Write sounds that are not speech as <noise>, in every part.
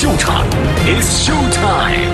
秀场，It's show time。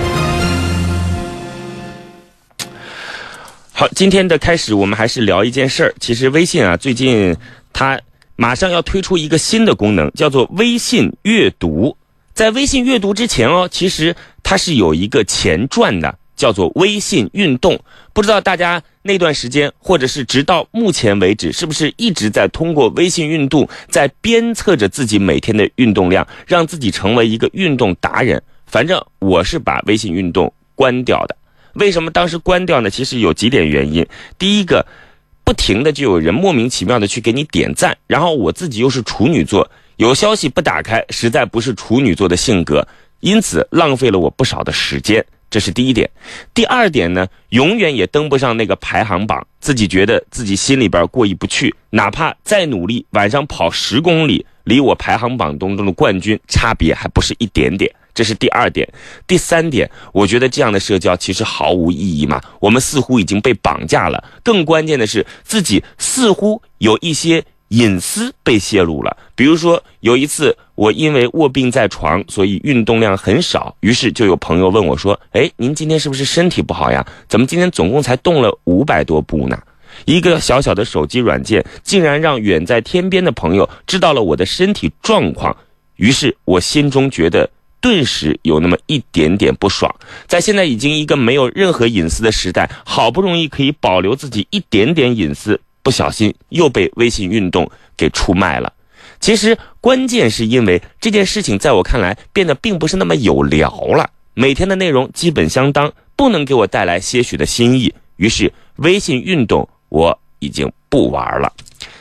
好，今天的开始，我们还是聊一件事儿。其实微信啊，最近它马上要推出一个新的功能，叫做微信阅读。在微信阅读之前哦，其实它是有一个前传的，叫做微信运动。不知道大家那段时间，或者是直到目前为止，是不是一直在通过微信运动，在鞭策着自己每天的运动量，让自己成为一个运动达人？反正我是把微信运动关掉的。为什么当时关掉呢？其实有几点原因。第一个，不停的就有人莫名其妙的去给你点赞，然后我自己又是处女座，有消息不打开，实在不是处女座的性格，因此浪费了我不少的时间。这是第一点。第二点呢，永远也登不上那个排行榜，自己觉得自己心里边过意不去，哪怕再努力，晚上跑十公里，离我排行榜当中的冠军差别还不是一点点。这是第二点，第三点，我觉得这样的社交其实毫无意义嘛。我们似乎已经被绑架了，更关键的是自己似乎有一些隐私被泄露了。比如说有一次，我因为卧病在床，所以运动量很少，于是就有朋友问我说：“哎，您今天是不是身体不好呀？怎么今天总共才动了五百多步呢？”一个小小的手机软件，竟然让远在天边的朋友知道了我的身体状况，于是我心中觉得。顿时有那么一点点不爽，在现在已经一个没有任何隐私的时代，好不容易可以保留自己一点点隐私，不小心又被微信运动给出卖了。其实关键是因为这件事情在我看来变得并不是那么有聊了，每天的内容基本相当，不能给我带来些许的新意，于是微信运动我已经不玩了。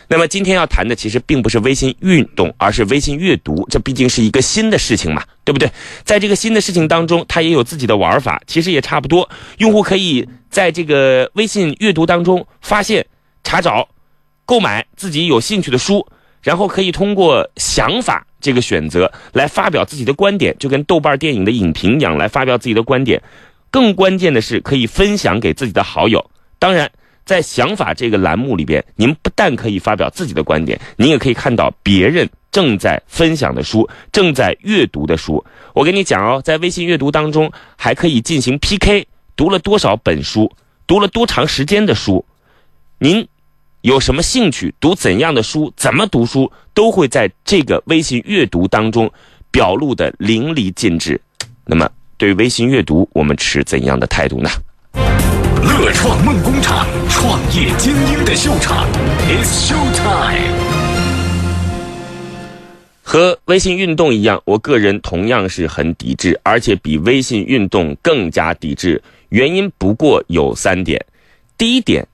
那么今天要谈的其实并不是微信运动，而是微信阅读。这毕竟是一个新的事情嘛，对不对？在这个新的事情当中，它也有自己的玩法，其实也差不多。用户可以在这个微信阅读当中发现、查找、购买自己有兴趣的书，然后可以通过想法这个选择来发表自己的观点，就跟豆瓣电影的影评一样来发表自己的观点。更关键的是，可以分享给自己的好友。当然。在想法这个栏目里边，您不但可以发表自己的观点，您也可以看到别人正在分享的书、正在阅读的书。我跟你讲哦，在微信阅读当中还可以进行 PK，读了多少本书，读了多长时间的书，您有什么兴趣，读怎样的书，怎么读书，都会在这个微信阅读当中表露的淋漓尽致。那么，对微信阅读，我们持怎样的态度呢？乐创梦工厂，创业精英的秀场，It's show time。和微信运动一样，我个人同样是很抵制，而且比微信运动更加抵制。原因不过有三点：第一点，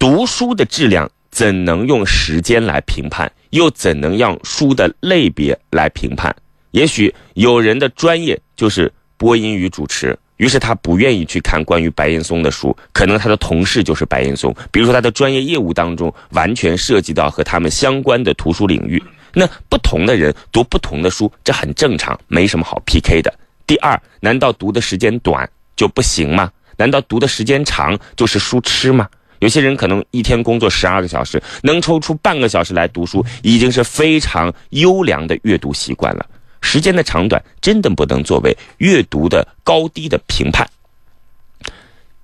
读书的质量怎能用时间来评判？又怎能让书的类别来评判？也许有人的专业就是播音与主持。于是他不愿意去看关于白岩松的书，可能他的同事就是白岩松，比如说他的专业业务当中完全涉及到和他们相关的图书领域。那不同的人读不同的书，这很正常，没什么好 PK 的。第二，难道读的时间短就不行吗？难道读的时间长就是书痴吗？有些人可能一天工作十二个小时，能抽出半个小时来读书，已经是非常优良的阅读习惯了。时间的长短真的不能作为阅读的高低的评判。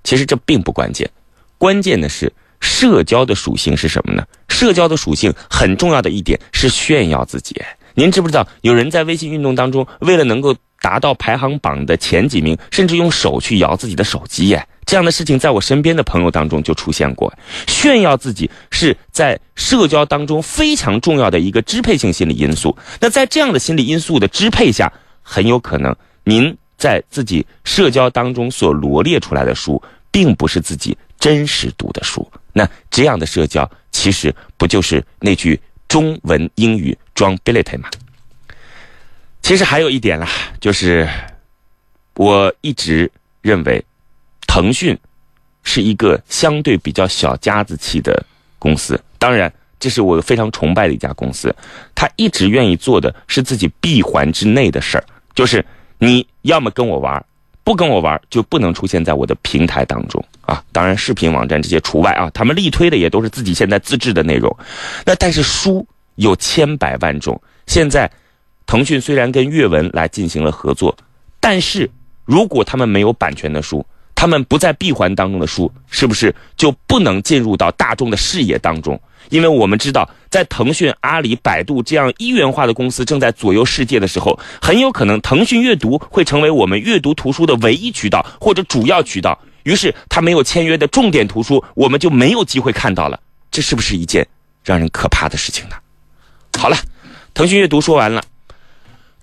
其实这并不关键，关键的是社交的属性是什么呢？社交的属性很重要的一点是炫耀自己。您知不知道有人在微信运动当中，为了能够达到排行榜的前几名，甚至用手去摇自己的手机耶？这样的事情在我身边的朋友当中就出现过。炫耀自己是在社交当中非常重要的一个支配性心理因素。那在这样的心理因素的支配下，很有可能您在自己社交当中所罗列出来的书，并不是自己真实读的书。那这样的社交，其实不就是那句中文英语装 ability 吗？其实还有一点啦，就是我一直认为。腾讯是一个相对比较小家子气的公司，当然，这是我非常崇拜的一家公司。他一直愿意做的是自己闭环之内的事儿，就是你要么跟我玩，不跟我玩就不能出现在我的平台当中啊。当然，视频网站这些除外啊。他们力推的也都是自己现在自制的内容。那但是书有千百万种，现在腾讯虽然跟阅文来进行了合作，但是如果他们没有版权的书，他们不在闭环当中的书，是不是就不能进入到大众的视野当中？因为我们知道，在腾讯、阿里、百度这样一元化的公司正在左右世界的时候，很有可能腾讯阅读会成为我们阅读图书的唯一渠道或者主要渠道。于是，他没有签约的重点图书，我们就没有机会看到了。这是不是一件让人可怕的事情呢？好了，腾讯阅读说完了，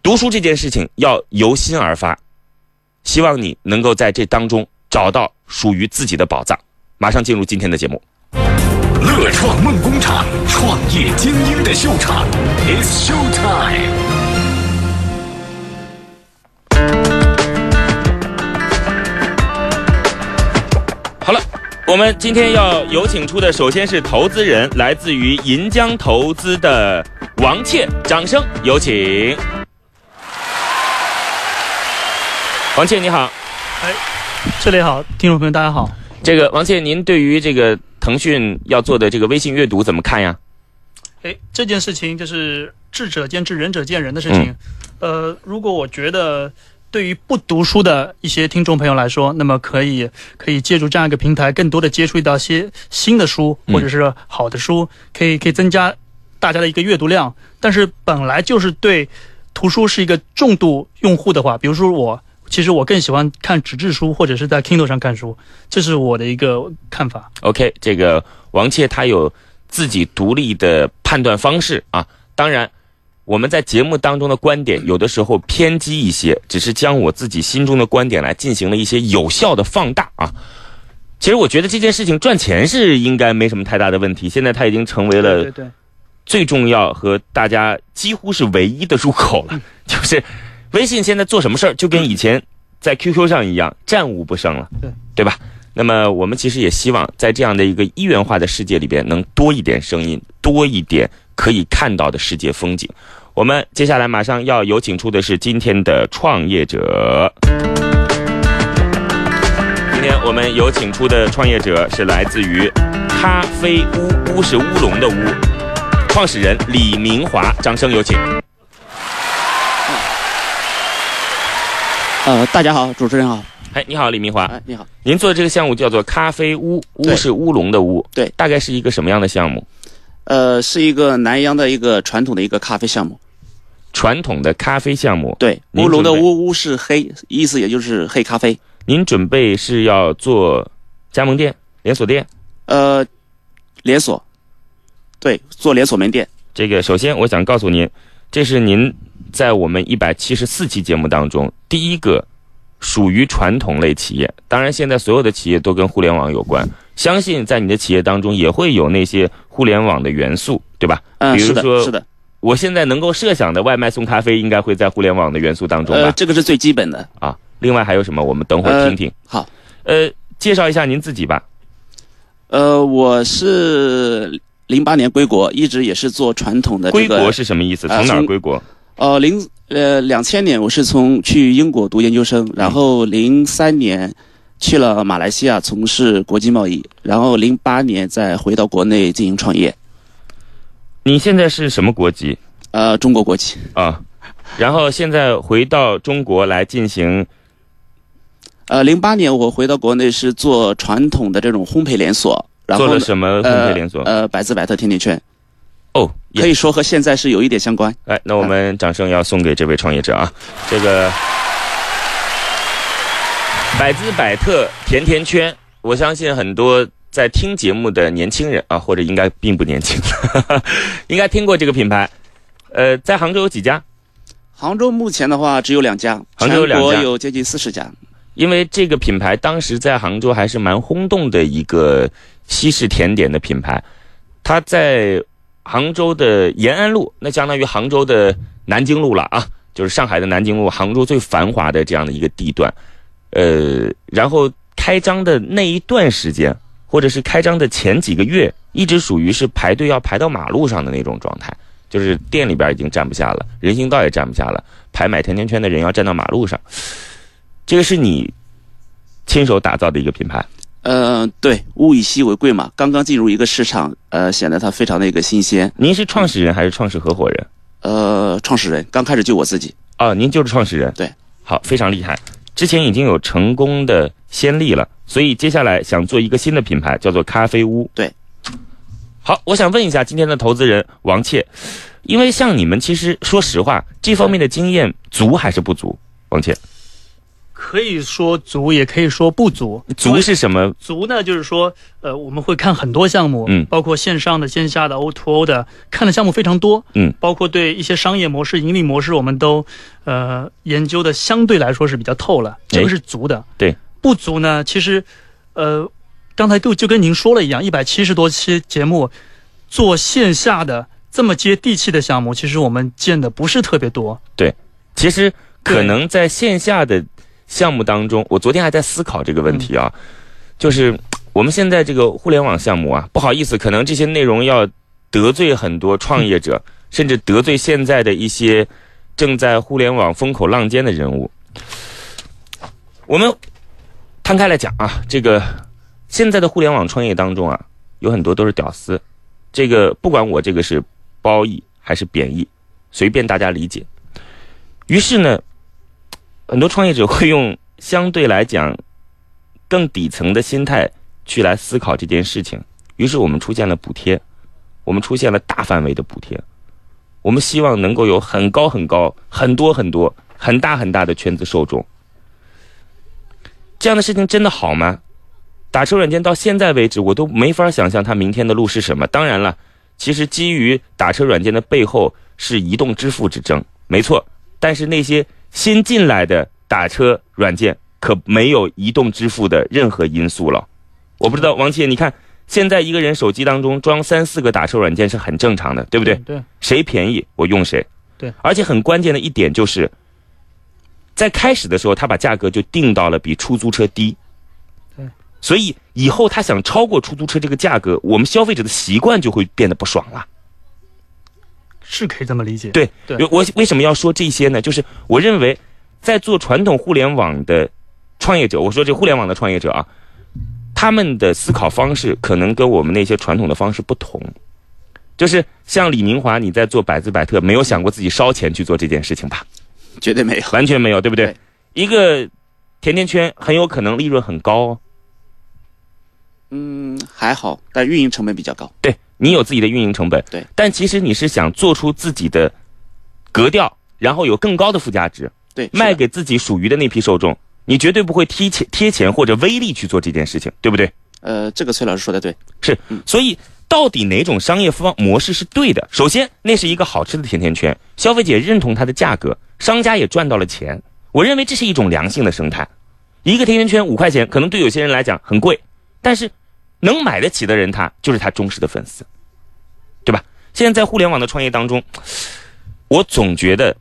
读书这件事情要由心而发，希望你能够在这当中。找到属于自己的宝藏，马上进入今天的节目。乐创梦工厂，创业精英的秀场，It's Show Time。好了，我们今天要有请出的，首先是投资人，来自于银江投资的王倩，掌声有请。王倩，你好。哎。这里好，听众朋友大家好。这个王倩，您对于这个腾讯要做的这个微信阅读怎么看呀？哎，这件事情就是智者见智，仁者见仁的事情。呃，如果我觉得对于不读书的一些听众朋友来说，那么可以可以借助这样一个平台，更多的接触到一些新的书或者是好的书，可以可以增加大家的一个阅读量。但是本来就是对图书是一个重度用户的话，比如说我。其实我更喜欢看纸质书，或者是在 Kindle 上看书，这是我的一个看法。OK，这个王切他有自己独立的判断方式啊。当然，我们在节目当中的观点有的时候偏激一些，只是将我自己心中的观点来进行了一些有效的放大啊。其实我觉得这件事情赚钱是应该没什么太大的问题。现在它已经成为了最重要和大家几乎是唯一的入口了，就是。微信现在做什么事儿，就跟以前在 QQ 上一样，战无不胜了，对对吧？那么我们其实也希望在这样的一个一元化的世界里边，能多一点声音，多一点可以看到的世界风景。我们接下来马上要有请出的是今天的创业者。今天我们有请出的创业者是来自于咖啡屋，屋是乌龙的屋，创始人李明华，掌声有请。呃，大家好，主持人好。哎，你好，李明华。哎，你好。您做的这个项目叫做咖啡屋，屋是乌龙的屋。对，大概是一个什么样的项目？呃，是一个南阳的一个传统的一个咖啡项目。传统的咖啡项目。对，乌龙的乌乌是黑，意思也就是黑咖啡。您准备是要做加盟店、连锁店？呃，连锁。对，做连锁门店。这个首先我想告诉您，这是您。在我们一百七十四期节目当中，第一个属于传统类企业。当然，现在所有的企业都跟互联网有关。相信在你的企业当中也会有那些互联网的元素，对吧？嗯，是的，是的。我现在能够设想的外卖送咖啡，应该会在互联网的元素当中吧？呃，这个是最基本的啊。另外还有什么？我们等会儿听听。好，呃，介绍一下您自己吧。呃，我是零八年归国，一直也是做传统的。归国是什么意思？从哪儿归国？哦，零呃两千年我是从去英国读研究生，然后零三年去了马来西亚从事国际贸易，然后零八年再回到国内进行创业。你现在是什么国籍？呃，中国国籍。啊，然后现在回到中国来进行。呃，零八年我回到国内是做传统的这种烘焙连锁，然后做了什么烘焙连锁？呃，百滋百特甜甜圈。哦，可以说和现在是有一点相关。哎，那我们掌声要送给这位创业者啊！这个百滋百特甜甜圈，我相信很多在听节目的年轻人啊，或者应该并不年轻，<laughs> 应该听过这个品牌。呃，在杭州有几家？杭州目前的话只有两家，杭州有两家，有接近四十家。因为这个品牌当时在杭州还是蛮轰动的一个西式甜点的品牌，它在。杭州的延安路，那相当于杭州的南京路了啊，就是上海的南京路，杭州最繁华的这样的一个地段。呃，然后开张的那一段时间，或者是开张的前几个月，一直属于是排队要排到马路上的那种状态，就是店里边已经站不下了，人行道也站不下了，排买甜甜圈的人要站到马路上。这个是你亲手打造的一个品牌。呃，对，物以稀为贵嘛，刚刚进入一个市场，呃，显得它非常的一个新鲜。您是创始人还是创始合伙人？呃，创始人刚开始就我自己。啊，您就是创始人。对，好，非常厉害。之前已经有成功的先例了，所以接下来想做一个新的品牌，叫做咖啡屋。对。好，我想问一下今天的投资人王倩，因为像你们其实说实话，这方面的经验足还是不足？王倩，可以说足，也可以说不足。足是什么？足呢，就是说，呃，我们会看很多项目，嗯包括线上的、线下的、O to O 的，看的项目非常多，嗯，包括对一些商业模式、盈利模式，我们都呃研究的相对来说是比较透了，这个是足的。对，不足呢，其实，呃，刚才就就跟您说了一样，一百七十多期节目，做线下的这么接地气的项目，其实我们见的不是特别多。对其实可能在线下的项目当中，我昨天还在思考这个问题啊，就是我们现在这个互联网项目啊，不好意思，可能这些内容要得罪很多创业者，甚至得罪现在的一些正在互联网风口浪尖的人物。我们摊开来讲啊，这个现在的互联网创业当中啊，有很多都是屌丝，这个不管我这个是褒义还是贬义，随便大家理解。于是呢，很多创业者会用相对来讲更底层的心态去来思考这件事情。于是我们出现了补贴，我们出现了大范围的补贴，我们希望能够有很高很高、很多很多、很大很大的圈子受众。这样的事情真的好吗？打车软件到现在为止，我都没法想象它明天的路是什么。当然了，其实基于打车软件的背后是移动支付之争，没错。但是那些新进来的打车软件可没有移动支付的任何因素了。我不知道王姐，你看现在一个人手机当中装三四个打车软件是很正常的，对不对？对，谁便宜我用谁。对，而且很关键的一点就是，在开始的时候他把价格就定到了比出租车低。对，所以以后他想超过出租车这个价格，我们消费者的习惯就会变得不爽了。是可以这么理解。对，对我为什么要说这些呢？就是我认为，在做传统互联网的创业者，我说这互联网的创业者啊，他们的思考方式可能跟我们那些传统的方式不同。就是像李明华，你在做百姿百特，没有想过自己烧钱去做这件事情吧？绝对没有。完全没有，对不对？对一个甜甜圈很有可能利润很高哦。嗯，还好，但运营成本比较高。对你有自己的运营成本，对，但其实你是想做出自己的格调，然后有更高的附加值，对，卖给自己属于的那批受众，你绝对不会贴钱贴钱或者微利去做这件事情，对不对？呃，这个崔老师说的对。是，所以到底哪种商业方模式是对的？首先，那是一个好吃的甜甜圈，消费者认同它的价格，商家也赚到了钱。我认为这是一种良性的生态。一个甜甜圈五块钱，可能对有些人来讲很贵，但是能买得起的人他，就是他忠实的粉丝？现在在互联网的创业当中，我总觉得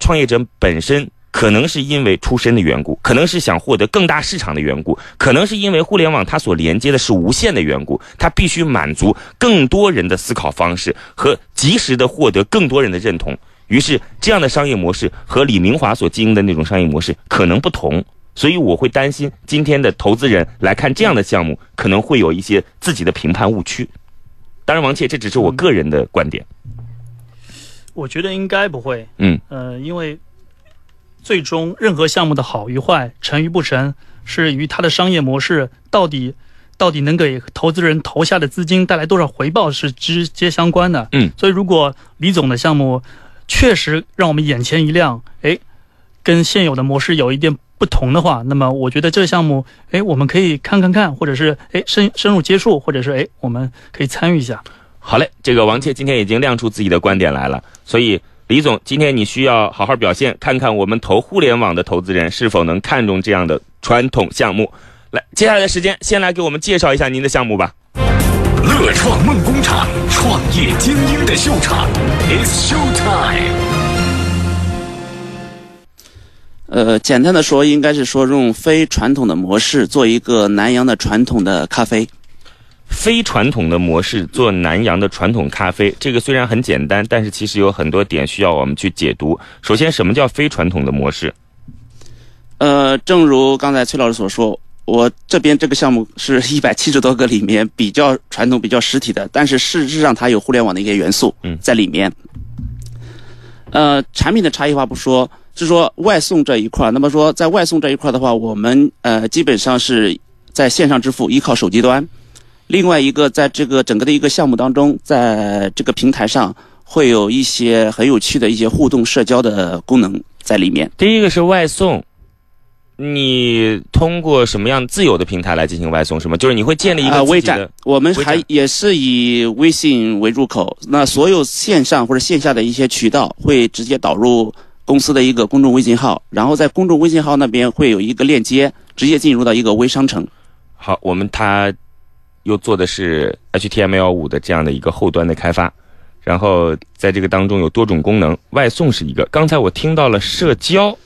创业者本身可能是因为出身的缘故，可能是想获得更大市场的缘故，可能是因为互联网它所连接的是无限的缘故，它必须满足更多人的思考方式和及时的获得更多人的认同。于是，这样的商业模式和李明华所经营的那种商业模式可能不同，所以我会担心今天的投资人来看这样的项目，可能会有一些自己的评判误区。当然，王切，这只是我个人的观点。我觉得应该不会。嗯，呃，因为最终任何项目的好与坏、成与不成，是与它的商业模式到底到底能给投资人投下的资金带来多少回报是直接相关的。嗯，所以如果李总的项目确实让我们眼前一亮，哎，跟现有的模式有一点不同的话，那么我觉得这个项目，哎，我们可以看看看，或者是哎深深入接触，或者是哎我们可以参与一下。好嘞，这个王切今天已经亮出自己的观点来了，所以李总，今天你需要好好表现，看看我们投互联网的投资人是否能看中这样的传统项目。来，接下来的时间，先来给我们介绍一下您的项目吧。乐创梦工厂，创业精英的秀场，It's Show Time。呃，简单的说，应该是说用非传统的模式做一个南洋的传统的咖啡。非传统的模式做南洋的传统咖啡，这个虽然很简单，但是其实有很多点需要我们去解读。首先，什么叫非传统的模式？呃，正如刚才崔老师所说，我这边这个项目是 <laughs> 一百七十多个里面比较传统、比较实体的，但是事实上它有互联网的一些元素嗯在里面。呃，产品的差异化不说，是说外送这一块儿。那么说在外送这一块儿的话，我们呃基本上是在线上支付，依靠手机端。另外一个，在这个整个的一个项目当中，在这个平台上会有一些很有趣的一些互动社交的功能在里面。第一个是外送，你通过什么样自有的平台来进行外送是吗？就是你会建立一个，微站我们还也是以微信为入口，那所有线上或者线下的一些渠道会直接导入公司的一个公众微信号，然后在公众微信号那边会有一个链接，直接进入到一个微商城。好，我们它又做的是 HTML 五的这样的一个后端的开发，然后在这个当中有多种功能，外送是一个。刚才我听到了社交，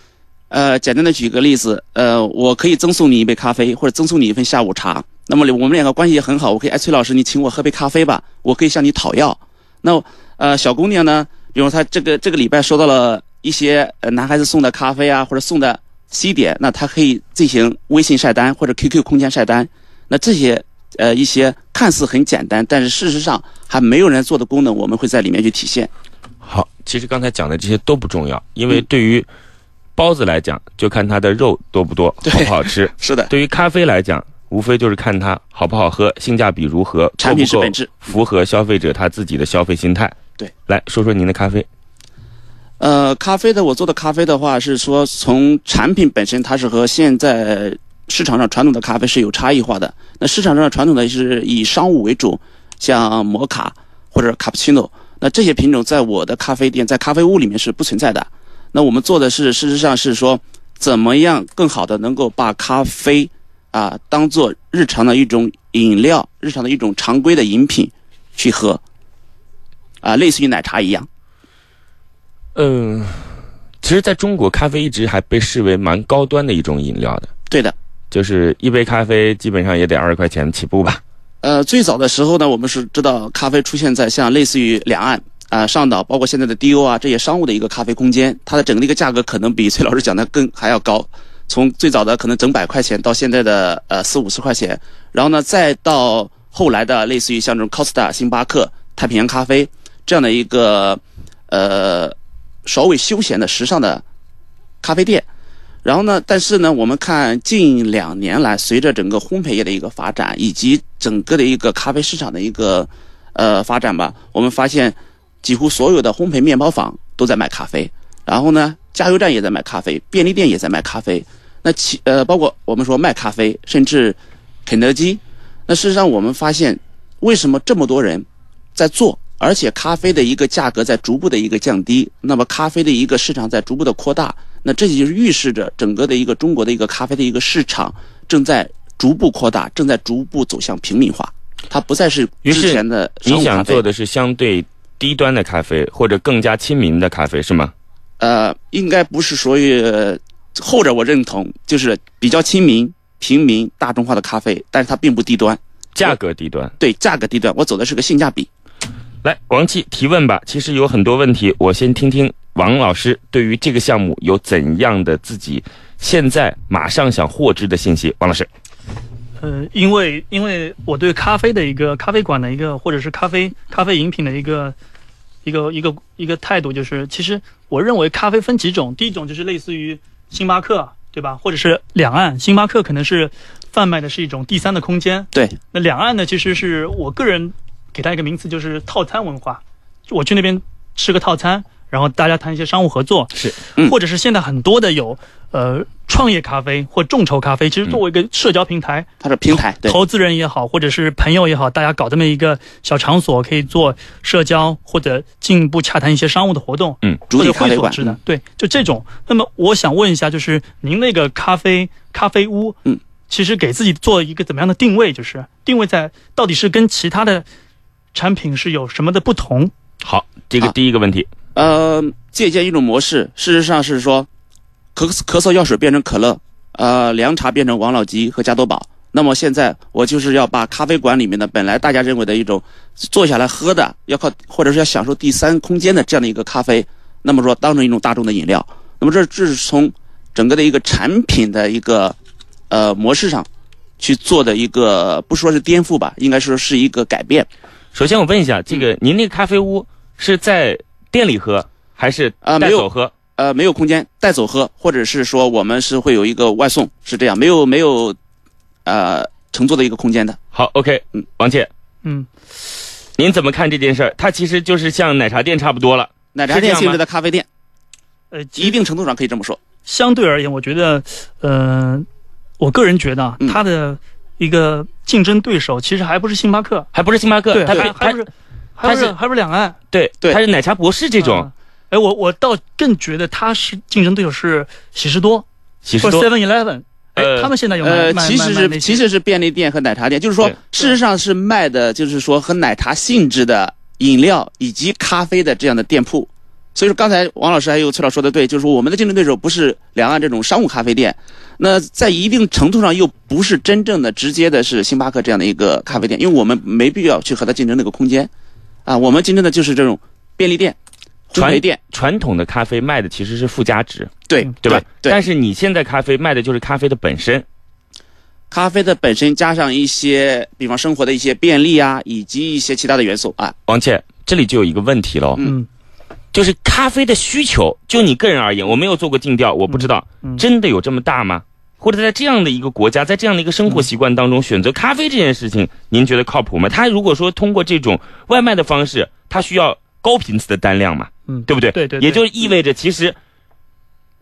呃，简单的举个例子，呃，我可以赠送你一杯咖啡，或者赠送你一份下午茶。那么我们两个关系也很好，我可以哎，崔老师，你请我喝杯咖啡吧，我可以向你讨要。那呃，小姑娘呢，比如她这个这个礼拜收到了一些呃男孩子送的咖啡啊，或者送的西点，那他可以进行微信晒单或者 QQ 空间晒单。那这些呃一些看似很简单，但是事实上还没有人做的功能，我们会在里面去体现。好，其实刚才讲的这些都不重要，因为嗯对于包子来讲，就看它的肉多不多，<laughs> 好不好吃。<laughs> 是的，对于咖啡来讲，无非就是看它好不好喝，性价比如何，产品是本质。符合消费者他自己的消费心态。对，来说说您的咖啡。呃，咖啡的我做的咖啡的话，是说从产品本身，它是和现在市场上传统的咖啡是有差异化的。那市场上传统的是以商务为主，像摩卡或者卡布奇诺，那这些品种在我的咖啡店、在咖啡屋里面是不存在的。那我们做的是，事实上是说，怎么样更好的能够把咖啡啊当做日常的一种饮料、日常的一种常规的饮品去喝，啊，类似于奶茶一样。嗯，其实在中国，咖啡一直还被视为蛮高端的一种饮料的，对的。就是一杯咖啡基本上也得二十块钱起步吧。呃，最早的时候呢，我们是知道咖啡出现在像类似于两岸啊、上岛，包括现在的 DO 啊这些商务的一个咖啡空间，它的整个的一个价格可能比崔老师讲的更还要高，从最早的可能整百块钱到现在的呃四五十块钱，然后呢再到后来的类似于像这种 Costa、星巴克、太平洋咖啡这样的一个呃稍微休闲的时尚的咖啡店。然后呢，但是呢，我们看近两年来，随着整个烘焙业的一个发展，以及整个的一个咖啡市场的一个呃发展吧，我们发现几乎所有的烘焙面包坊都在卖咖啡，然后呢，加油站也在卖咖啡，便利店也在卖咖啡。那其呃，包括我们说卖咖啡，甚至肯德基。那事实上，我们发现为什么这么多人在做，而且咖啡的一个价格在逐步的一个降低，那么咖啡的一个市场在逐步的扩大。那这就是预示着整个的一个中国的一个咖啡的一个市场正在逐步扩大，正在逐步走向平民化。它不再是之前的商你想做的是相对低端的咖啡，或者更加亲民的咖啡，是吗？呃，应该不是属于呃后者，我认同，就是比较亲民、平民、大众化的咖啡，但是它并不低端，价格低端。对价格低端，我走的是个性价比。来，王琦提问吧。其实有很多问题，我先听听王老师对于这个项目有怎样的自己现在马上想获知的信息。王老师，呃，因为因为我对咖啡的一个咖啡馆的一个，或者是咖啡咖啡饮品的一个一个一个一个态度，就是其实我认为咖啡分几种，第一种就是类似于星巴克，对吧？或者是两岸，星巴克可能是贩卖的是一种第三的空间，对，那两岸呢，其实是我个人给它一个名词，就是套餐文化。我去那边吃个套餐，然后大家谈一些商务合作，是，嗯或者是现在很多的有呃创业咖啡或众筹咖啡，其实作为一个社交平台，它的平台对投资人也好，或者是朋友也好，大家搞这么一个小场所，可以做社交或者进一步洽谈一些商务的活动，嗯，者会所制的，对，就这种。那么我想问一下，就是您那个咖啡咖啡屋，嗯，其实给自己做一个怎么样的定位？就是定位在到底是跟其他的产品是有什么的不同？好，这个第一个问题，呃，借鉴一种模式，事实上是说，咳咳嗽药水变成可乐，呃，凉茶变成王老吉和加多宝。那么现在我就是要把咖啡馆里面的本来大家认为的一种坐下来喝的，要靠或者是要享受第三空间的这样的一个咖啡，那么说当成一种大众的饮料。那么这这是从整个的一个产品的一个呃模式上去做的一个，不说是颠覆吧，应该说是一个改变。首先我问一下，这个您那个咖啡屋是在店里喝，还是啊没有带走喝？呃，没有空间带走喝，或者是说我们是会有一个外送，是这样，没有没有呃乘坐的一个空间的。好，OK，嗯，王姐，嗯，您怎么看这件事儿？它其实就是像奶茶店差不多了。奶茶店性质的咖啡店，呃，一定程度上可以这么说。相对而言，我觉得，呃，我个人觉得它的一个竞争对手其实还不是星巴克，还不是星巴克，对，它比它还还不是，还不是是还不是两岸。对对。它是奶茶博士这种。啊。哎，我我倒更觉得他是竞争对手是喜事多喜事多。Seven Eleven，哎呃，他们现在有卖呃，卖其实是其实是便利店和奶茶店，就是说事实上是卖的，就是说和奶茶性质的饮料以及咖啡的这样的店铺。所以说，刚才王老师还有崔老说的对，就是说我们的竞争对手不是两岸这种商务咖啡店，那在一定程度上又不是真正的直接的是星巴克这样的一个咖啡店，因为我们没必要去和它竞争那个空间，啊，我们竞争的就是这种便利店、烘传媒店，传统的咖啡卖的其实是附加值，对嗯对吧？对，但是你现在咖啡卖的就是咖啡的本身。咖啡的本身加上一些，比方生活的一些便利啊，以及一些其他的元素啊，王倩，这里就有一个问题喽，嗯。就是咖啡的需求，就你个人而言，我没有做过尽调，我不知道、嗯。真的有这么大吗？或者在这样的一个国家，在这样的一个生活习惯当中，选择咖啡这件事情，您觉得靠谱吗？他如果说通过这种外卖的方式，他需要高频次的单量嘛，嗯，对不对？对对对也就意味着其实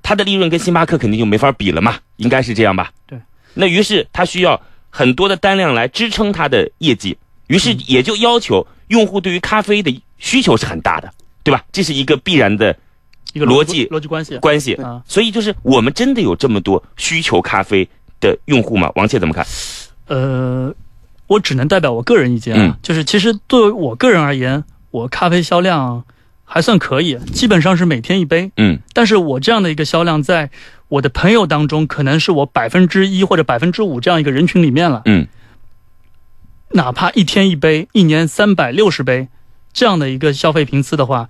他的利润跟星巴克肯定就没法比了嘛，应该是这样吧？对。那于是他需要很多的单量来支撑他的业绩，于是也就要求用户对于咖啡的需求是很大的，对吧？这是一个必然的一个逻辑逻辑关系关系。啊。所以就是我们真的有这么多需求咖啡的用户吗？王倩怎么看？呃，我只能代表我个人意见啊，嗯就是其实作为我个人而言，我咖啡销量还算可以，基本上是每天一杯。嗯但是我这样的一个销量，在我的朋友当中，可能是我百分之一或者百分之五这样一个人群里面了。嗯，哪怕一天一杯，一年三百六十杯，这样的一个消费频次的话，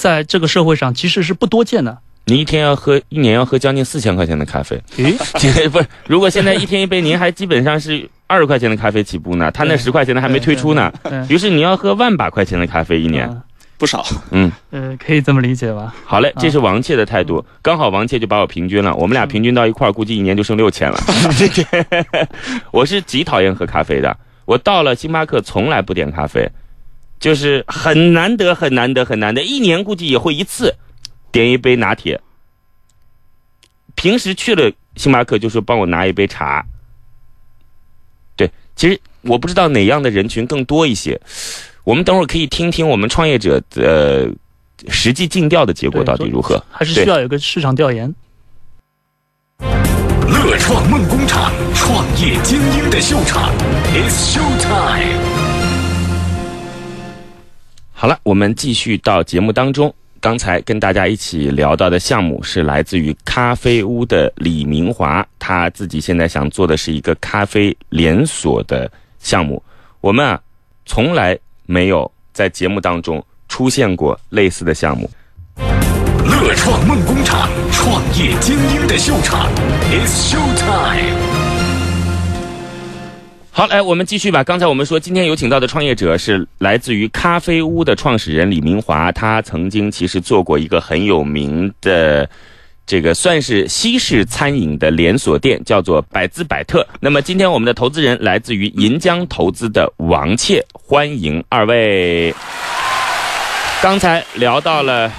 在这个社会上其实是不多见的。你一天要喝，一年要喝将近四千块钱的咖啡。咦，这 <laughs> 个不是，如果现在一天一杯，您还基本上是二十块钱的咖啡起步呢，他那对十块钱的还没推出呢。于是你要喝万把块钱的咖啡一年。嗯不少。嗯，呃，可以这么理解吧？好嘞，啊这是王切的态度，刚好王切就把我平均了，我们俩平均到一块儿，估计一年就剩六千了。<laughs> 我是极讨厌喝咖啡的，我到了星巴克从来不点咖啡，就是很难得很难得很难得，一年估计也会一次点一杯拿铁。平时去了星巴克就说帮我拿一杯茶。对，其实我不知道哪样的人群更多一些。我们等会儿可以听听我们创业者的呃实际尽调的结果到底如何。还是需要有个市场调研。乐创梦工厂，创业精英的秀场，It's Show Time。好了，我们继续到节目当中。刚才跟大家一起聊到的项目是来自于咖啡屋的李明华，他自己现在想做的是一个咖啡连锁的项目。我们啊，从来没有在节目当中出现过类似的项目。乐创梦工厂，创业精英的秀场，It's Show Time。好，来，我们继续吧。刚才我们说，今天有请到的创业者是来自于咖啡屋的创始人李明华，他曾经其实做过一个很有名的。这个算是西式餐饮的连锁店，叫做百滋百特。那么今天我们的投资人来自于银江投资的王切，欢迎二位。刚才聊到了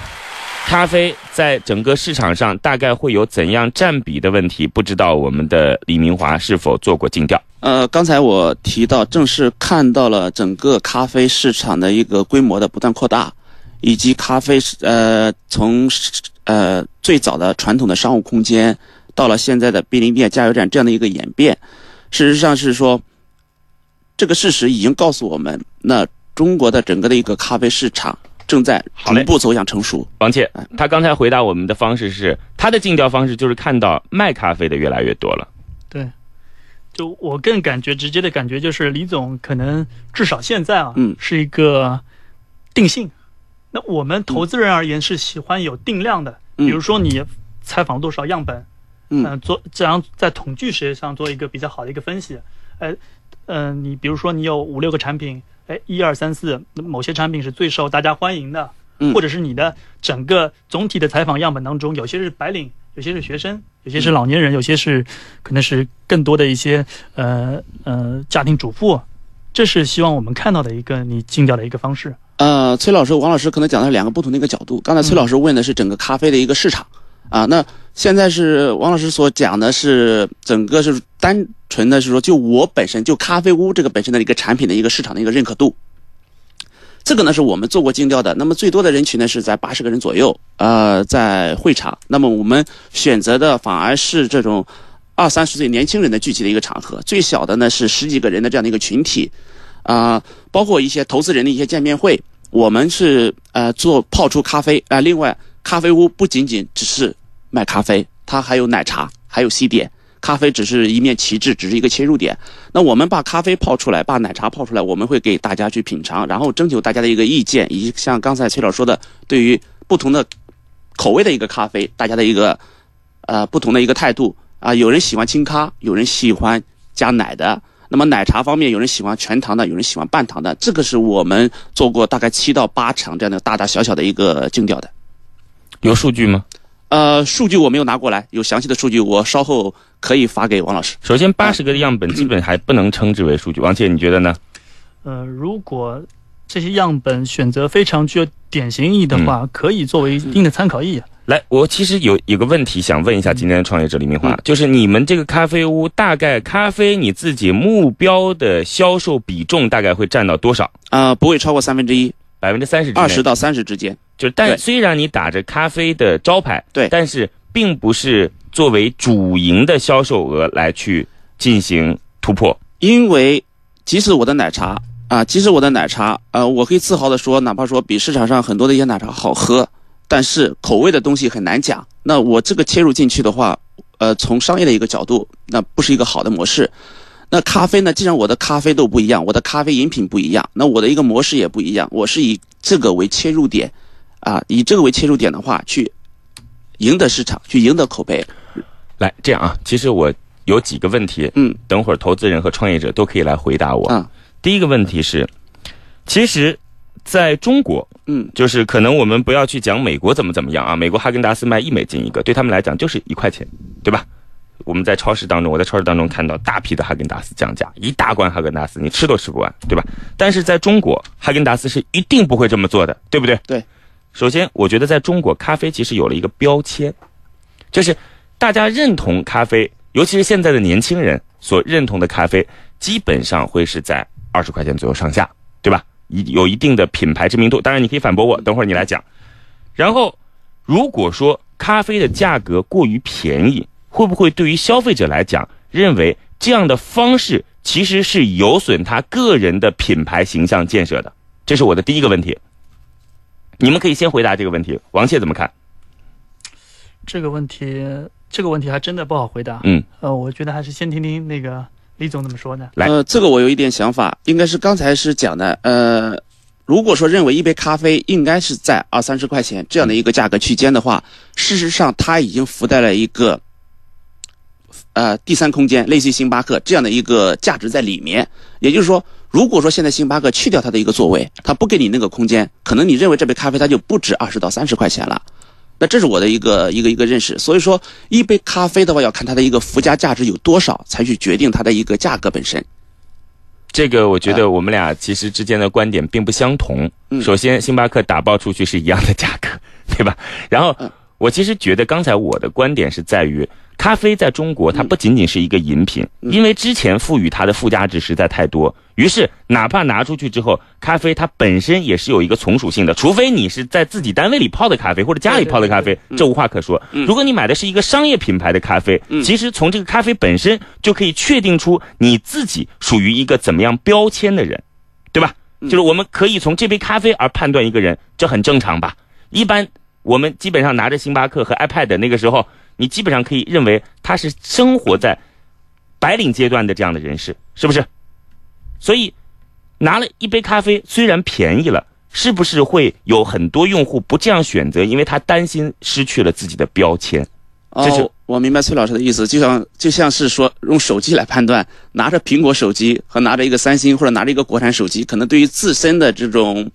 咖啡在整个市场上大概会有怎样占比的问题，不知道我们的李明华是否做过尽调？呃，刚才我提到，正是看到了整个咖啡市场的一个规模的不断扩大，以及咖啡是呃从呃最早的传统的商务空间，到了现在的便利店、加油站这样的一个演变。事实上是说，这个事实已经告诉我们，那中国的整个的一个咖啡市场正在逐步走向成熟。王倩，他刚才回答我们的方式是，他的尽调方式就是看到卖咖啡的越来越多了。对，就我更感觉直接的感觉就是李总可能至少现在啊，嗯是一个定性。那我们投资人而言是喜欢有定量的，嗯比如说你采访多少样本，嗯呃做这样在统计学上做一个比较好的一个分析。呃，呃，你比如说你有五六个产品，哎，一二三四，某些产品是最受大家欢迎的，嗯或者是你的整个总体的采访样本当中，有些是白领，有些是学生，有些是老年人，有些是可能是更多的一些呃呃家庭主妇，这是希望我们看到的一个你尽调的一个方式。呃，崔老师、王老师可能讲的是两个不同的一个角度。刚才崔老师问的是整个咖啡的一个市场，啊，那现在是王老师所讲的是整个是单纯的是说，就我本身就咖啡屋这个本身的一个产品的一个市场的一个认可度。这个呢是我们做过精调的，那么最多的人群呢是在八十个人左右，呃，在会场。那么我们选择的反而是这种二三十岁年轻人的聚集的一个场合，最小的呢是十几个人的这样的一个群体，啊、包括一些投资人的一些见面会。我们是呃做泡出咖啡啊、另外咖啡屋不仅仅只是卖咖啡，它还有奶茶，还有西点。咖啡只是一面旗帜，只是一个切入点。那我们把咖啡泡出来，把奶茶泡出来，我们会给大家去品尝，然后征求大家的一个意见，以及像刚才崔老说的，对于不同的口味的一个咖啡，大家的一个呃不同的一个态度啊、有人喜欢清咖，有人喜欢加奶的。那么奶茶方面，有人喜欢全糖的，有人喜欢半糖的，这个是我们做过大概七到八场这样的大大小小的一个竞调的。有数据吗？呃，数据我没有拿过来，有详细的数据，我稍后可以发给王老师。首先，八十个的样本基本还不能称之为数据。王姐，你觉得呢？呃，如果这些样本选择非常具有典型意义的话，可以作为一定的参考意义。来，我其实有有个问题想问一下今天的创业者李明华，嗯就是你们这个咖啡屋大概咖啡你自己目标的销售比重大概会占到多少？啊、不会超过三分之一，百分之三十，二十到三十之间。就是但虽然你打着咖啡的招牌，对但是并不是作为主营的销售额来去进行突破。因为即使我的奶茶啊，即使我的奶茶，呃，我可以自豪的说，哪怕说比市场上很多的一些奶茶好喝，但是口味的东西很难讲。那我这个切入进去的话，呃，从商业的一个角度，那不是一个好的模式。那咖啡呢？既然我的咖啡豆不一样，我的咖啡饮品不一样，那我的一个模式也不一样。我是以这个为切入点，啊，以这个为切入点的话，去赢得市场，去赢得口碑。来，这样啊，其实我有几个问题，嗯，等会儿投资人和创业者都可以来回答我。啊，第一个问题是，其实在中国，嗯，就是可能我们不要去讲美国怎么怎么样啊，美国哈根达斯卖一美金一个，对他们来讲就是一块钱，对吧？我们在超市当中，我在超市当中看到大批的哈根达斯降价，一大罐哈根达斯你吃都吃不完，对吧？但是在中国，哈根达斯是一定不会这么做的，对不对？对。首先，我觉得在中国，咖啡其实有了一个标签，就是大家认同咖啡，尤其是现在的年轻人所认同的咖啡，基本上会是在二十块钱左右上下，对吧？一有一定的品牌知名度。当然，你可以反驳我，等会儿你来讲。然后，如果说咖啡的价格过于便宜，会不会对于消费者来讲，认为这样的方式其实是有损他个人的品牌形象建设的？这是我的第一个问题。你们可以先回答这个问题，王谢怎么看？这个问题，这个问题还真的不好回答。嗯，呃，我觉得还是先听听那个李总怎么说呢。来呃，这个我有一点想法，应该是刚才是讲的，呃，如果说认为一杯咖啡应该是在二三十块钱这样的一个价格区间的话，事实上它已经附带了一个，呃，第三空间，类似于星巴克这样的一个价值在里面。也就是说，如果说现在星巴克去掉它的一个座位，它不给你那个空间，可能你认为这杯咖啡它就不值二十到三十块钱了。那这是我的一个一个一个认识，所以说一杯咖啡的话，要看它的一个附加价值有多少，才去决定它的一个价格本身。这个我觉得我们俩其实之间的观点并不相同。嗯首先，星巴克打包出去是一样的价格，对吧？然后嗯，我其实觉得刚才我的观点是在于，咖啡在中国它不仅仅是一个饮品，嗯因为之前赋予它的附加值实在太多，于是哪怕拿出去之后，咖啡它本身也是有一个从属性的，除非你是在自己单位里泡的咖啡或者家里泡的咖啡，这无话可说。如果你买的是一个商业品牌的咖啡，其实从这个咖啡本身就可以确定出你自己属于一个怎么样标签的人，对吧？就是我们可以从这杯咖啡而判断一个人，这很正常吧？一般我们基本上拿着星巴克和 iPad 那个时候，你基本上可以认为他是生活在白领阶段的这样的人士，是不是？所以拿了一杯咖啡，虽然便宜了，是不是会有很多用户不这样选择，因为他担心失去了自己的标签？这是哦，我明白崔老师的意思，就像就像是说用手机来判断，拿着苹果手机和拿着一个三星或者拿着一个国产手机，可能对于自身的这种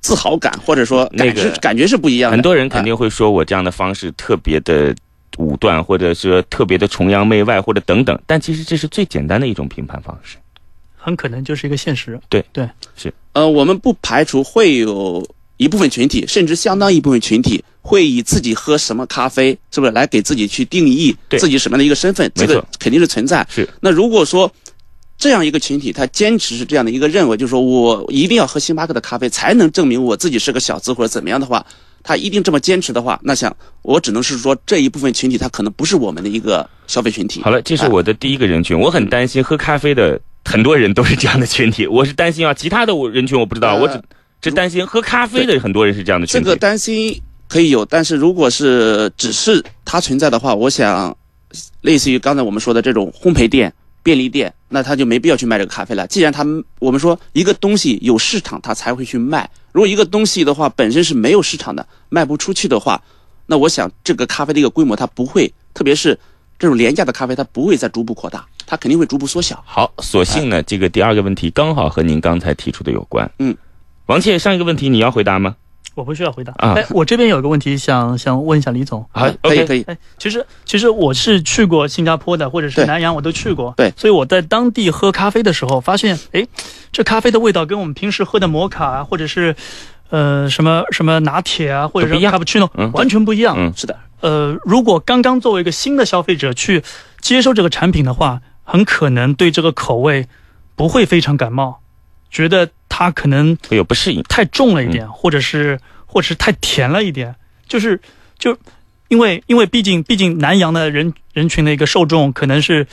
自豪感，或者说感那个感觉是不一样的。很多人肯啊定会说我这样的方式特别的武断，或者是特别的崇洋媚外，或者等等。但其实这是最简单的一种评判方式。很可能就是一个现实。对对是呃，我们不排除会有一部分群体，甚至相当一部分群体，会以自己喝什么咖啡，是不是来给自己去定义自己什么样的一个身份？没错这个肯定是存在。是。那如果说这样一个群体，他坚持是这样的一个认为，就是说我一定要喝星巴克的咖啡，才能证明我自己是个小资或者怎么样的话，他一定这么坚持的话，那想我只能是说这一部分群体，他可能不是我们的一个消费群体。好了，这是啊我的第一个人群，我很担心喝咖啡的很多人都是这样的群体，我是担心啊，其他的我人群我不知道，呃我只只担心喝咖啡的很多人是这样的群体。这个担心可以有，但是如果是只是它存在的话，我想，类似于刚才我们说的这种烘焙店、便利店，那他就没必要去卖这个咖啡了。既然他们我们说一个东西有市场，他才会去卖。如果一个东西的话本身是没有市场的，卖不出去的话，那我想这个咖啡的一个规模它不会，特别是这种廉价的咖啡，它不会再逐步扩大，它肯定会逐步缩小。好，所幸呢，这个第二个问题刚好和您刚才提出的有关。嗯，王倩，上一个问题你要回答吗？我不需要回答。啊哎，我这边有个问题想想问一下李总。啊可以可以。哎，其实其实我是去过新加坡的，或者是南洋，我都去过。对所以我在当地喝咖啡的时候，发现，哎，这咖啡的味道跟我们平时喝的摩卡啊，或者是呃什么什么拿铁啊，或者是都不一样卡布奇诺嗯，完全不一样。嗯是的，呃，如果刚刚作为一个新的消费者去接受这个产品的话，很可能对这个口味不会非常感冒，觉得它可能会有不适应。太重了一点，或者是或者是太甜了一点，就是就因为因为毕竟毕竟南洋的人人群的一个受众可能是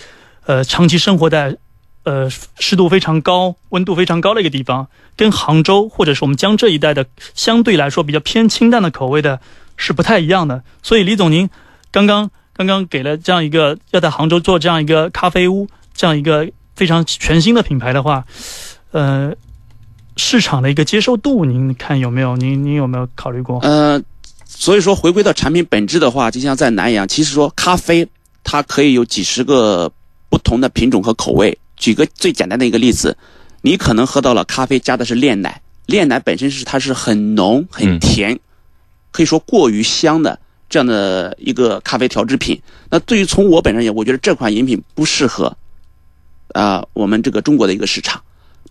呃长期生活在呃湿度非常高、温度非常高的一个地方，跟杭州或者是我们江浙一带的相对来说比较偏清淡的口味的是不太一样的。所以李总您刚刚刚刚给了这样一个要在杭州做这样一个咖啡屋，这样一个非常全新的品牌的话，呃。市场的一个接受度，您看有没有？您您有没有考虑过？呃，所以说回归到产品本质的话，就像在南阳，其实说咖啡它可以有几十个不同的品种和口味。举个最简单的一个例子，你可能喝到了咖啡加的是炼奶，炼奶本身是它是很浓很甜，可以说过于香的这样的一个咖啡调制品。那对于从我本人而言，我觉得这款饮品不适合啊、我们这个中国的一个市场，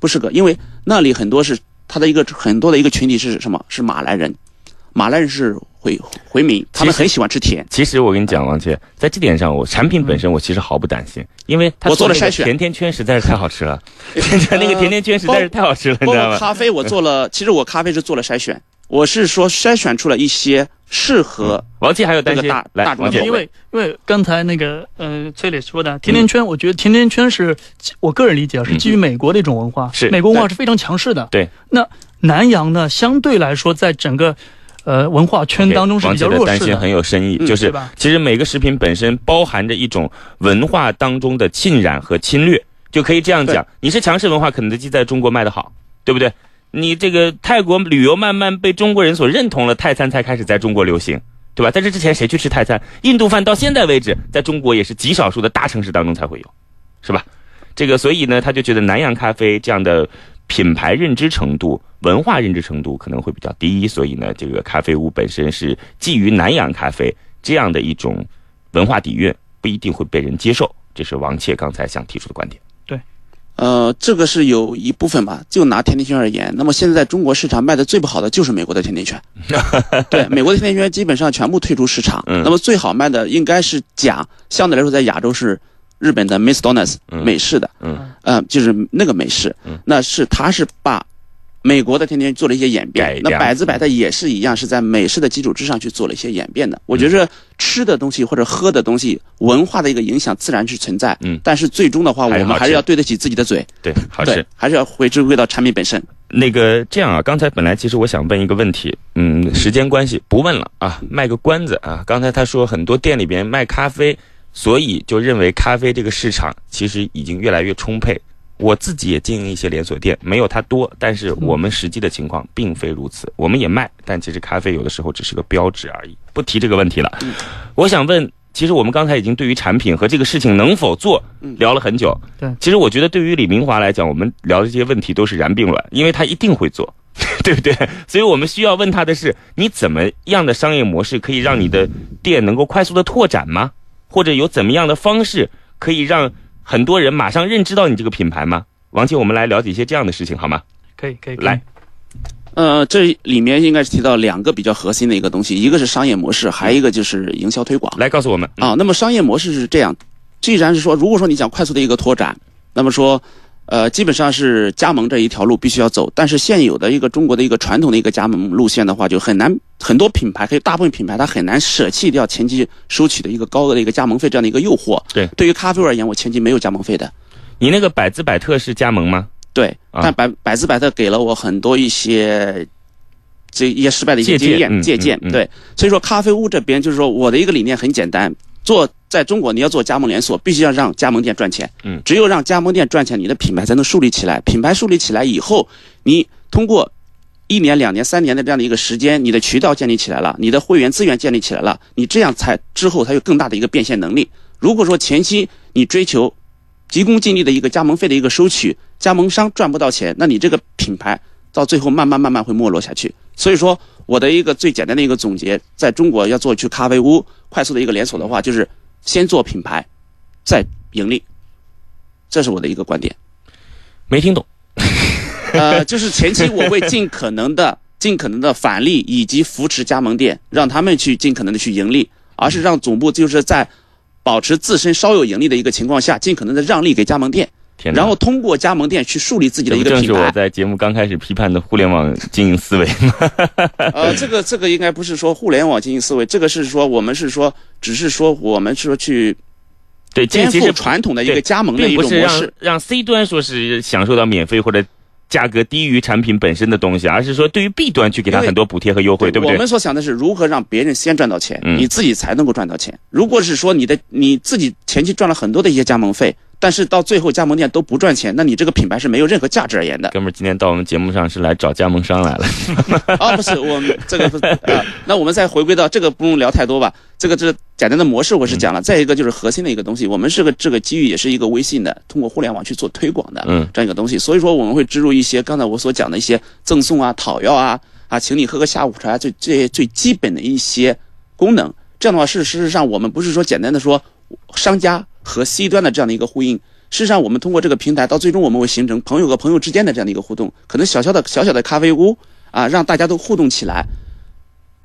不适合，因为那里很多是他的一个很多的一个群体是什么？是马来人。马来人是回回民，他们很喜欢吃甜。其实我跟你讲，王姐，在这点上，我产品本身我其实毫不担心，因为他我做了筛选甜甜圈实在是太好吃了，<laughs> <laughs> 那个甜甜圈实在是太好吃了，你包知道吗？咖啡，我做了，其实我咖啡是做了筛选，我是说筛选出了一些适合王姐还有担心这个大，来，大因为因为刚才那个呃崔磊说的甜甜圈，我觉得甜甜圈是我个人理解啊是基于美国的一种文化，是。美国文化是非常强势的。对，那南洋呢，相对来说在整个呃文化圈当中是比较弱势的。弱势的。担心很有深意，嗯就是其实每个食品本身包含着一种文化当中的浸染和侵略，就可以这样讲，你是强势文化，肯德基在中国卖得好，对不对？你这个泰国旅游慢慢被中国人所认同了，泰餐才开始在中国流行。对吧？在这之前谁去吃泰餐？印度饭到现在为止，在中国也是极少数的大城市当中才会有，是吧？这个，所以呢，他就觉得南洋咖啡这样的品牌认知程度、文化认知程度可能会比较低，所以呢，这个咖啡屋本身是基于南洋咖啡这样的一种文化底蕴，不一定会被人接受。这是王切刚才想提出的观点。呃，这个是有一部分吧。就拿甜甜圈而言，那么现在在中国市场卖的最不好的就是美国的甜甜圈。<laughs> 对，美国的甜甜圈基本上全部退出市场。嗯那么最好卖的应该是甲，相对来说在亚洲是日本的 Miss Donuts，、嗯美式的，嗯，呃，就是那个美式，嗯那是它是把美国的天天做了一些演变那百子百态也是一样，是在美式的基础之上去做了一些演变的。我觉着吃的东西或者喝的东西，文化的一个影响自然是存在，嗯但是最终的话，我们还是要对得起自己的嘴，对，好吃。，还是要回归到产品本身。那个这样啊，刚才本来其实我想问一个问题，嗯，时间关系不问了啊，卖个关子啊。刚才他说很多店里边卖咖啡，所以就认为咖啡这个市场其实已经越来越充沛。我自己也经营一些连锁店，没有它多，但是我们实际的情况并非如此。我们也卖，但其实咖啡有的时候只是个标志而已。不提这个问题了。我想问，其实我们刚才已经对于产品和这个事情能否做嗯聊了很久。对其实我觉得对于李明华来讲，我们聊的这些问题都是然并卵，因为他一定会做，<laughs> 对不对？所以我们需要问他的是，你怎么样的商业模式可以让你的店能够快速的拓展吗？或者有怎么样的方式可以让很多人马上认知到你这个品牌吗？王姐，我们来了解一些这样的事情好吗？可以可以可以来，呃，这里面应该是提到两个比较核心的一个东西，一个是商业模式，还有一个就是营销推广。来告诉我们。啊，那么商业模式是这样，既然是说，如果说你想快速的一个拓展，那么说，呃，基本上是加盟这一条路必须要走。但是现有的一个中国的一个传统的一个加盟路线的话，就很难，很多品牌，还有大部分品牌，它很难舍弃掉前期收取的一个高额的一个加盟费这样的一个诱惑。对对于咖啡而言，我前期没有加盟费的。你那个百滋百特是加盟吗？对，啊但百百姿百特给了我很多一些这一些失败的一些经验嗯借鉴。对，所以说咖啡屋这边就是说我的一个理念很简单，做在中国你要做加盟连锁，必须要让加盟店赚钱。嗯只有让加盟店赚钱，你的品牌才能树立起来。品牌树立起来以后，你通过一年、两年、三年的这样的一个时间，你的渠道建立起来了，你的会员资源建立起来了，你这样才之后才有更大的一个变现能力。如果说前期你追求急功近利的一个加盟费的一个收取，加盟商赚不到钱，那你这个品牌到最后慢慢慢慢会没落下去。所以说，我的一个最简单的一个总结，在中国要做去咖啡屋快速的一个连锁的话，就是先做品牌，再盈利，这是我的一个观点。没听懂。呃，就是前期我会尽可能的、<laughs> 尽可能的返利以及扶持加盟店，让他们去尽可能的去盈利，而是让总部就是在保持自身稍有盈利的一个情况下，尽可能的让利给加盟店，天！然后通过加盟店去树立自己的一这不正是我个品牌。在节目刚开始批判的互联网经营思维吗？<laughs> 呃，这个这个应该不是说互联网经营思维，这个是说我们是说，只是说我们是说去对，这颠覆传统的一个加盟的一种模式。让 C 端说是享受到免费或者价格低于产品本身的东西，而是说对于 B 端去给他很多补贴和优惠，对不对？我们所想的是如何让别人先赚到钱，嗯你自己才能够赚到钱。如果是说你的你自己前期赚了很多的一些加盟费，但是到最后加盟店都不赚钱，那你这个品牌是没有任何价值而言的。哥们儿今天到我们节目上是来找加盟商来了，<laughs> 啊，不是我们这个不是呃，那我们再回归到这个不用聊太多吧。这个这个简单的模式我是讲了，再一个就是核心的一个东西，我们是个这个机遇也是一个微信的，通过互联网去做推广的嗯这样一个东西。所以说我们会植入一些刚才我所讲的一些赠送啊、讨要啊、啊，请你喝个下午茶，最最最基本的一些功能。这样的话，事事实上我们不是说简单的说商家和 C 端的这样的一个呼应。事实上，我们通过这个平台，到最终我们会形成朋友和朋友之间的这样的一个互动，可能小小的小小的咖啡屋啊，让大家都互动起来，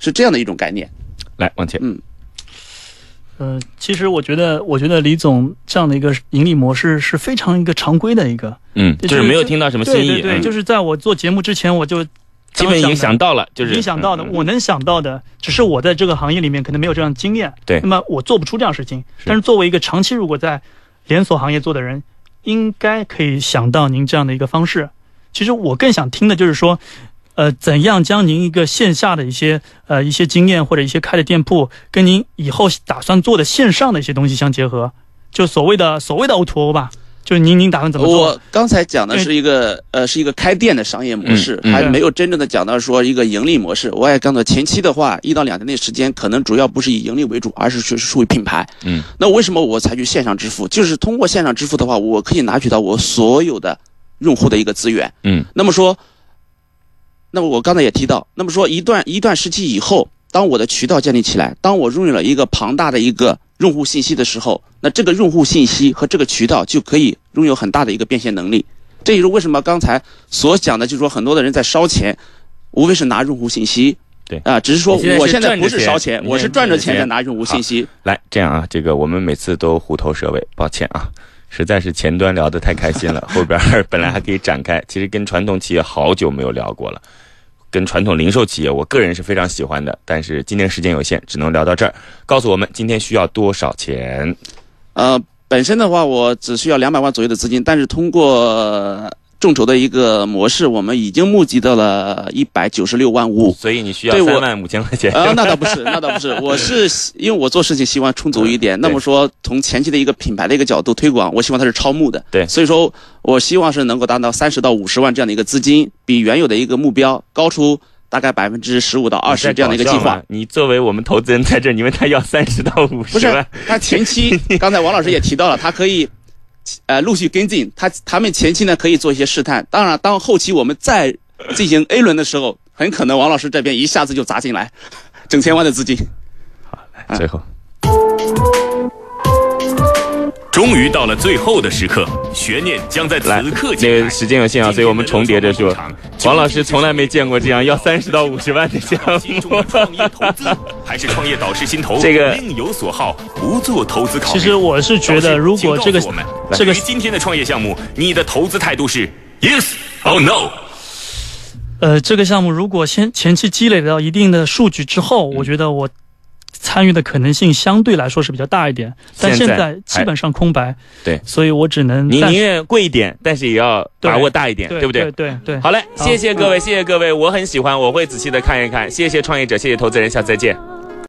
是这样的一种概念。来往前。呃，其实我觉得，我觉得李总这样的一个盈利模式是非常一个常规的一个，嗯，就就是没有听到什么新意，对对对，嗯就是在我做节目之前，我就基本已经刚想到了，就是已经想到的，嗯我能想到的，只是我在这个行业里面可能没有这样的经验，对那么我做不出这样事情。但是作为一个长期如果在连锁行业做的人，应该可以想到您这样的一个方式。其实我更想听的就是说，呃，怎样将您一个线下的一些呃一些经验或者一些开的店铺，跟您以后打算做的线上的一些东西相结合，就所谓的所谓的 O to O 吧，就是您您打算怎么做？我刚才讲的是一个呃，是一个开店的商业模式，嗯嗯还没有真正的讲到说一个盈利模式。我也刚才前期的话，一到两年的时间，可能主要不是以盈利为主，而是是属于品牌。嗯，那为什么我采取线上支付？就是通过线上支付的话，我可以拿取到我所有的用户的一个资源。嗯，那么说，那么我刚才也提到，那么说一段一段时期以后，当我的渠道建立起来，当我拥有了一个庞大的一个用户信息的时候，那这个用户信息和这个渠道就可以拥有很大的一个变现能力。这也是为什么刚才所讲的，就是说很多的人在烧钱，无非是拿用户信息。对啊，只是说我现在不是烧钱，我是赚着钱在拿用户信息。来这样啊，这个我们每次都虎头蛇尾，抱歉啊，实在是前端聊得太开心了，后边本来还可以展开，其实跟传统企业好久没有聊过了。跟传统零售企业，我个人是非常喜欢的，但是今天时间有限，只能聊到这儿。告诉我们今天需要多少钱？呃，本身的话，我只需要两百万左右的资金，但是通过众筹的一个模式，我们已经募集到了一百九十六万五。所以你需要三万五千块钱。啊、那倒不是，那倒不是，我是 <laughs> 因为我做事情希望充足一点。那么说，从前期的一个品牌的一个角度推广，我希望它是超募的。对所以说我希望是能够达到三十到五十万这样的一个资金，比原有的一个目标高出大概百分之十五到二十这样的一个计划你作为我们投资人在这，你问他要三十到五不是十万，，他前期 <laughs> 刚才王老师也提到了，他可以呃陆续跟进，他他们前期呢可以做一些试探，当然当后期我们再进行 A 轮的时候，很可能王老师这边一下子就砸进来，整千万的资金。好，来最后。终于到了最后的时刻，悬念将在此刻揭开。那个时间有限啊，所以我们重叠着说。王老师从来没见过这样要三十到五十万的项目。<laughs> 创业投资还是创业导师心头这个另有所好，不做投资考虑。其实我是觉得，如果这个我们这个今天的创业项目，你的投资态度是 yes or no？呃，这个项目如果先前期积累到一定的数据之后，我觉得我。参与的可能性相对来说是比较大一点，但现在基本上空白。对，所以我只能你宁愿贵一点，但是也要把握大一点，对不对？对对。好嘞，谢谢各位，谢谢各位，我很喜欢，我会仔细的看一看。谢谢创业者，谢谢投资人，下次再见。